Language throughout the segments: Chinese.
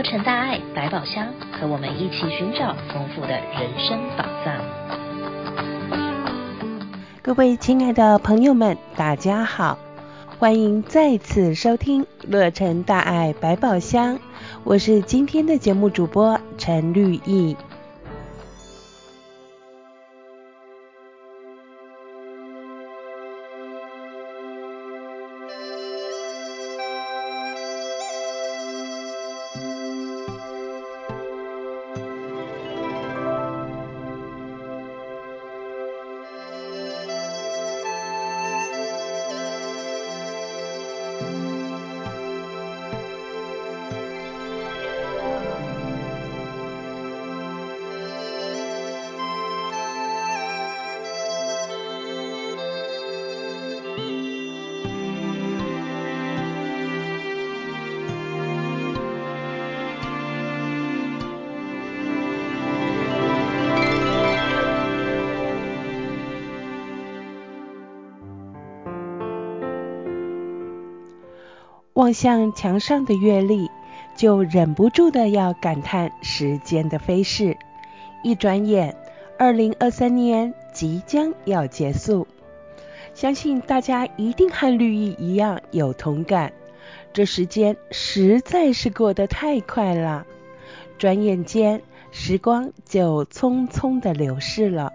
洛城大爱百宝箱，和我们一起寻找丰富的人生宝藏。各位亲爱的朋友们，大家好，欢迎再次收听乐成大爱百宝箱，我是今天的节目主播陈绿意。望向墙上的月历，就忍不住的要感叹时间的飞逝。一转眼，二零二三年即将要结束。相信大家一定和绿意一样有同感，这时间实在是过得太快了，转眼间时光就匆匆的流逝了。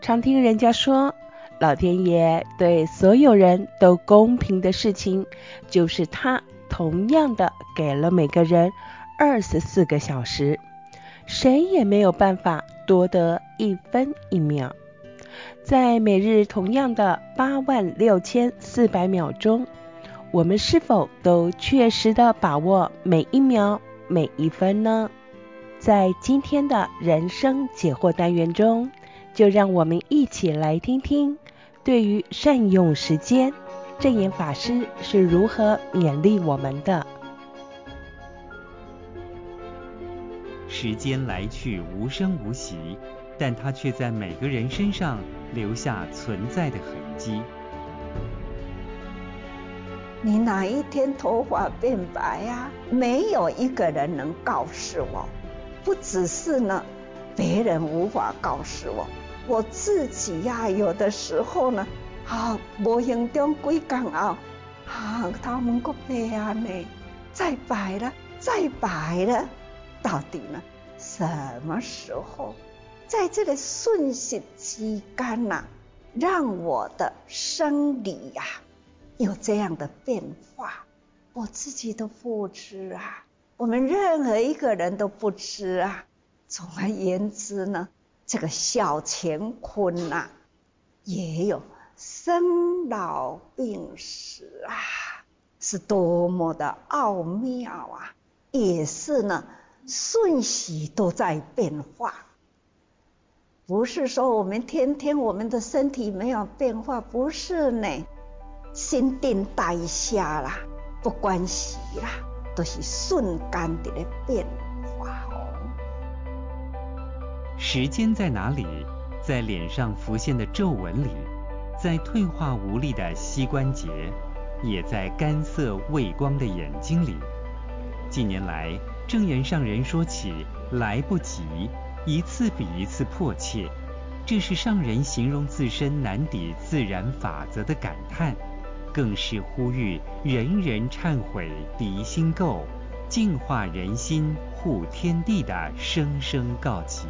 常听人家说，老天爷对所有人都公平的事情，就是他同样的给了每个人二十四个小时，谁也没有办法多得一分一秒。在每日同样的八万六千四百秒中，我们是否都确实的把握每一秒每一分呢？在今天的人生解惑单元中，就让我们一起来听听。对于善用时间，证严法师是如何勉励我们的？时间来去无声无息，但它却在每个人身上留下存在的痕迹。你哪一天头发变白呀？没有一个人能告诉我，不只是呢，别人无法告诉我。我自己呀、有的时候呢，啊，无形中几天后，啊，他们个白啊呢，再白了，再白了，到底呢，什么时候，在这个瞬息之间呐，让我的生理呀、啊，有这样的变化，我自己都不知啊，我们任何一个人都不知啊。总而言之呢。这个小乾坤呐、也有生老病死啊，是多么的奥妙啊！也是呢，瞬息都在变化。不是说我们天天我们的身体没有变化，不是呢，新陈代谢啦，不关系啦，都是瞬间的变。时间在哪里？在脸上浮现的皱纹里，在退化无力的膝关节，也在干涩畏光的眼睛里。近年来，证严上人说起“来不及”，一次比一次迫切，这是上人形容自身难抵自然法则的感叹，更是呼吁人人忏悔涤心垢，净化人心护天地的声声告急。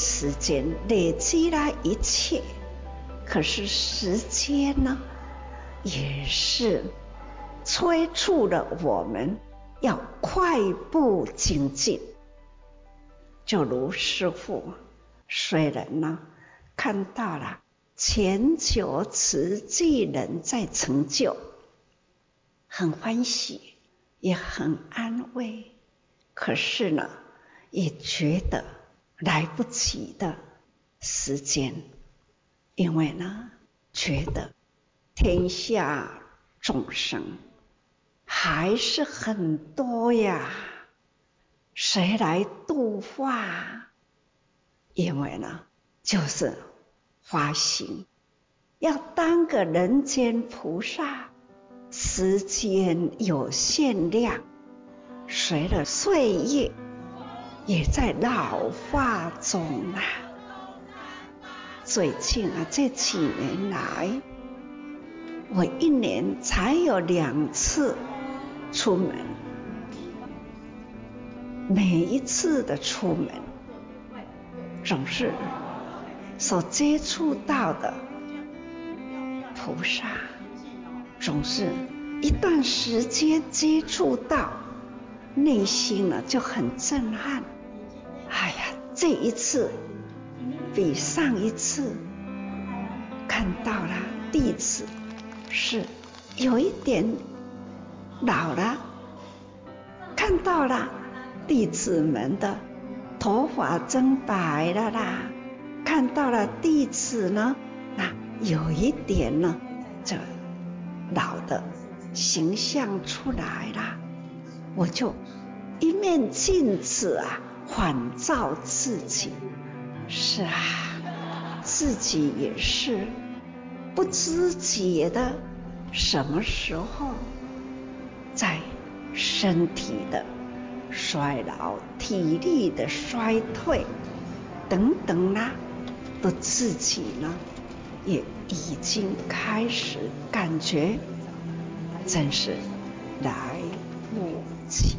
时间累积了一切，可是时间呢，也是催促了我们要快步精进。就如师父虽然呢看到了全球慈济人在成就，很欢喜，也很安慰，可是呢，也觉得。来不及的时间，因为呢，觉得天下众生还是很多呀，谁来度化？因为呢，就是发心要当个人间菩萨，时间有限量，随着岁月也在老化中啊。最近啊，这几年来，我一年才有两次出门，每一次的出门，总是所接触到的菩萨。总是一段时间接触到，内心呢就很震撼。哎呀，这一次比上一次看到了弟子是有一点老了，看到了弟子们的头发增白了啦，看到了弟子呢啊有一点呢这。老的形象出来了，我就一面镜子啊，反照自己。是啊，自己也是不知觉的，什么时候在身体的衰老、体力的衰退等等啦，的自己呢。也已经开始感觉，真是来不及。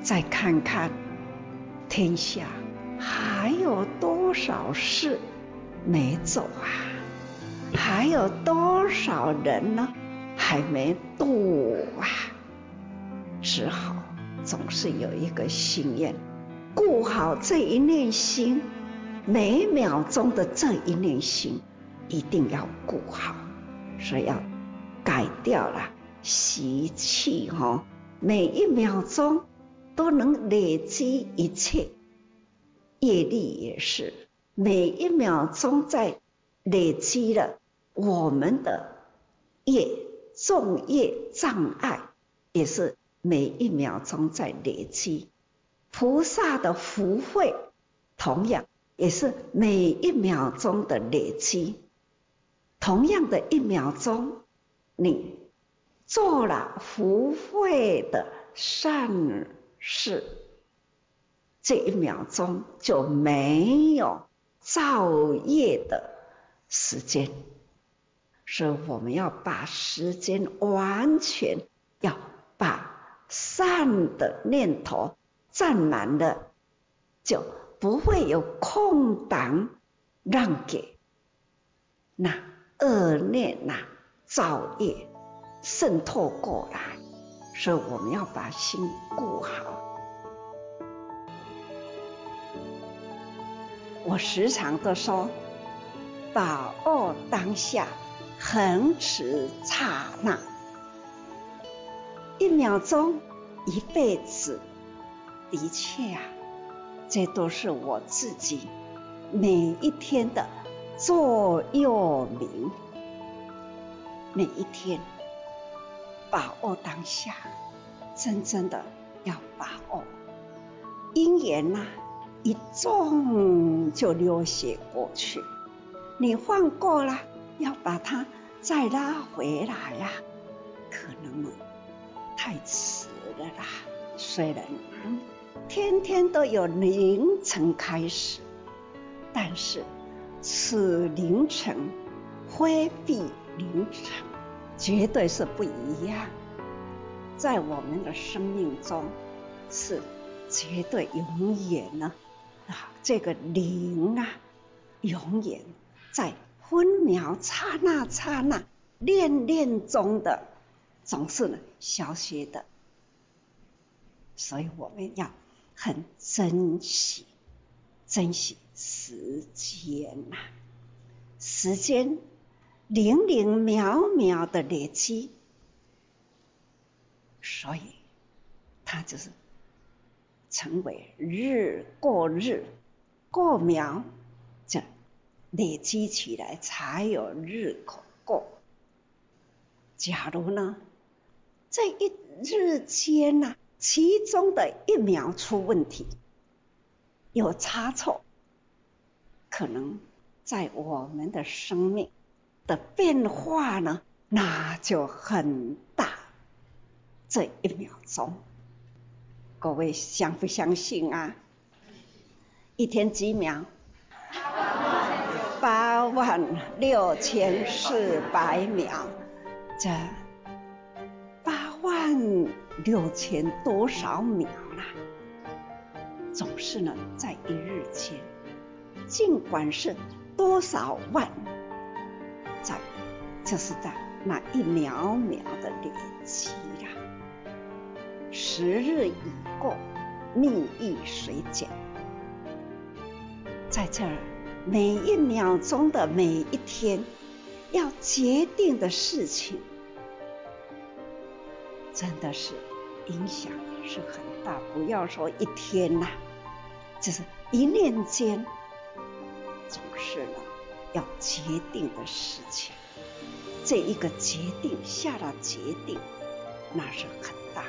再看看天下还有多少事没走啊？还有多少人呢？还没渡啊？只好总是有一个心愿，顾好这一念心。每秒钟的这一念心，一定要顾好，所以要改掉了习气哈。每一秒钟都能累积一切业力，也是每一秒钟在累积了我们的业重业障碍，也是每一秒钟在累积菩萨的福慧，同样。也是每一秒钟的累积，同样的一秒钟，你做了福慧的善是，这一秒钟就没有造业的时间，所以我们要把时间完全要把善的念头占满了，就。不会有空档让给那恶念呐、造业渗透过来，所以我们要把心顾好。我时常都说，把握当下，恒持刹那，一秒钟，一辈子，的确啊。这都是我自己每一天的座右铭。每一天把握当下，真正的要把握。因缘呐，一种就流血过去，你放过了，要把它再拉回来呀，可能太迟了啦。虽然。天天都有凌晨开始，但是此凌晨非彼凌晨，绝对是不一样。在我们的生命中，是绝对永远呢啊，这个灵啊，永远在分秒刹那刹那念念中的，总是呢消失的，所以我们要。很珍惜，珍惜时间呐、时间零零秒秒的累积，所以它就是成为日过日过秒，这累积起来才有日可过。假如呢，这一日间呐、其中的一秒出问题，有差错，可能在我们的生命的变化呢，那就很大。这一秒钟，各位相不相信啊？一天几秒？八万六千四百秒。这八万六千多少秒呢？总是呢，在一日间，尽管是多少万，在就是在那一秒秒的累积呀。时日已过，命亦随减。在这儿，每一秒钟的每一天，要决定的事情，真的是影响是很大。不要说一天呐，就是一念间，总是呢要决定的事情。这一个决定下了决定，那是很大。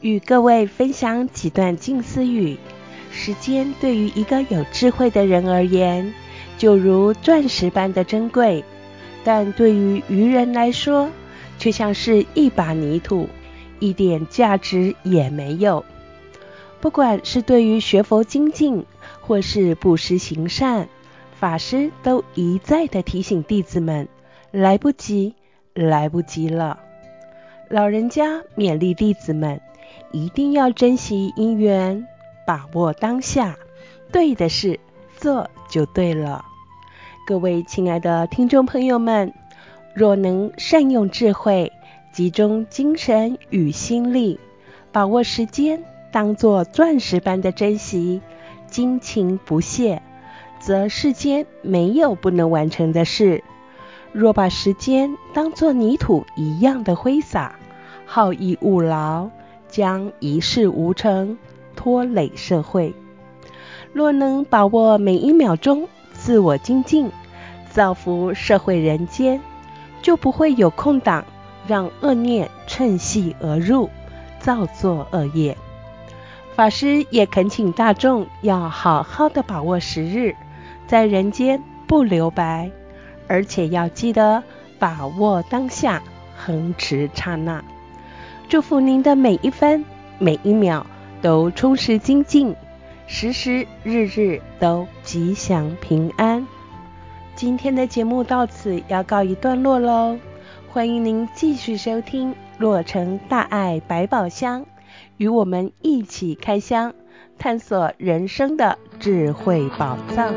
与各位分享几段静思语。时间对于一个有智慧的人而言，就如钻石般的珍贵；但对于愚人来说，却像是一把泥土，一点价值也没有。不管是对于学佛精进，或是布施行善，法师都一再的提醒弟子们：来不及，来不及了。老人家勉励弟子们。一定要珍惜因缘，把握当下，对的事做就对了。各位亲爱的听众朋友们，若能善用智慧，集中精神与心力，把握时间，当作钻石般的珍惜，精勤不懈，则世间没有不能完成的事。若把时间当作泥土一样的挥洒，好逸恶劳，将一事无成，拖累社会。若能把握每一秒钟，自我精进，造福社会人间，就不会有空档，让恶念趁隙而入，造作恶业。法师也恳请大众要好好的把握时日，在人间不留白，而且要记得把握当下，恒持刹那。祝福您的每一分每一秒都充实精进，时时日日都吉祥平安。今天的节目到此要告一段落喽，欢迎您继续收听《洛城大爱百宝箱》，与我们一起开箱，探索人生的智慧宝藏。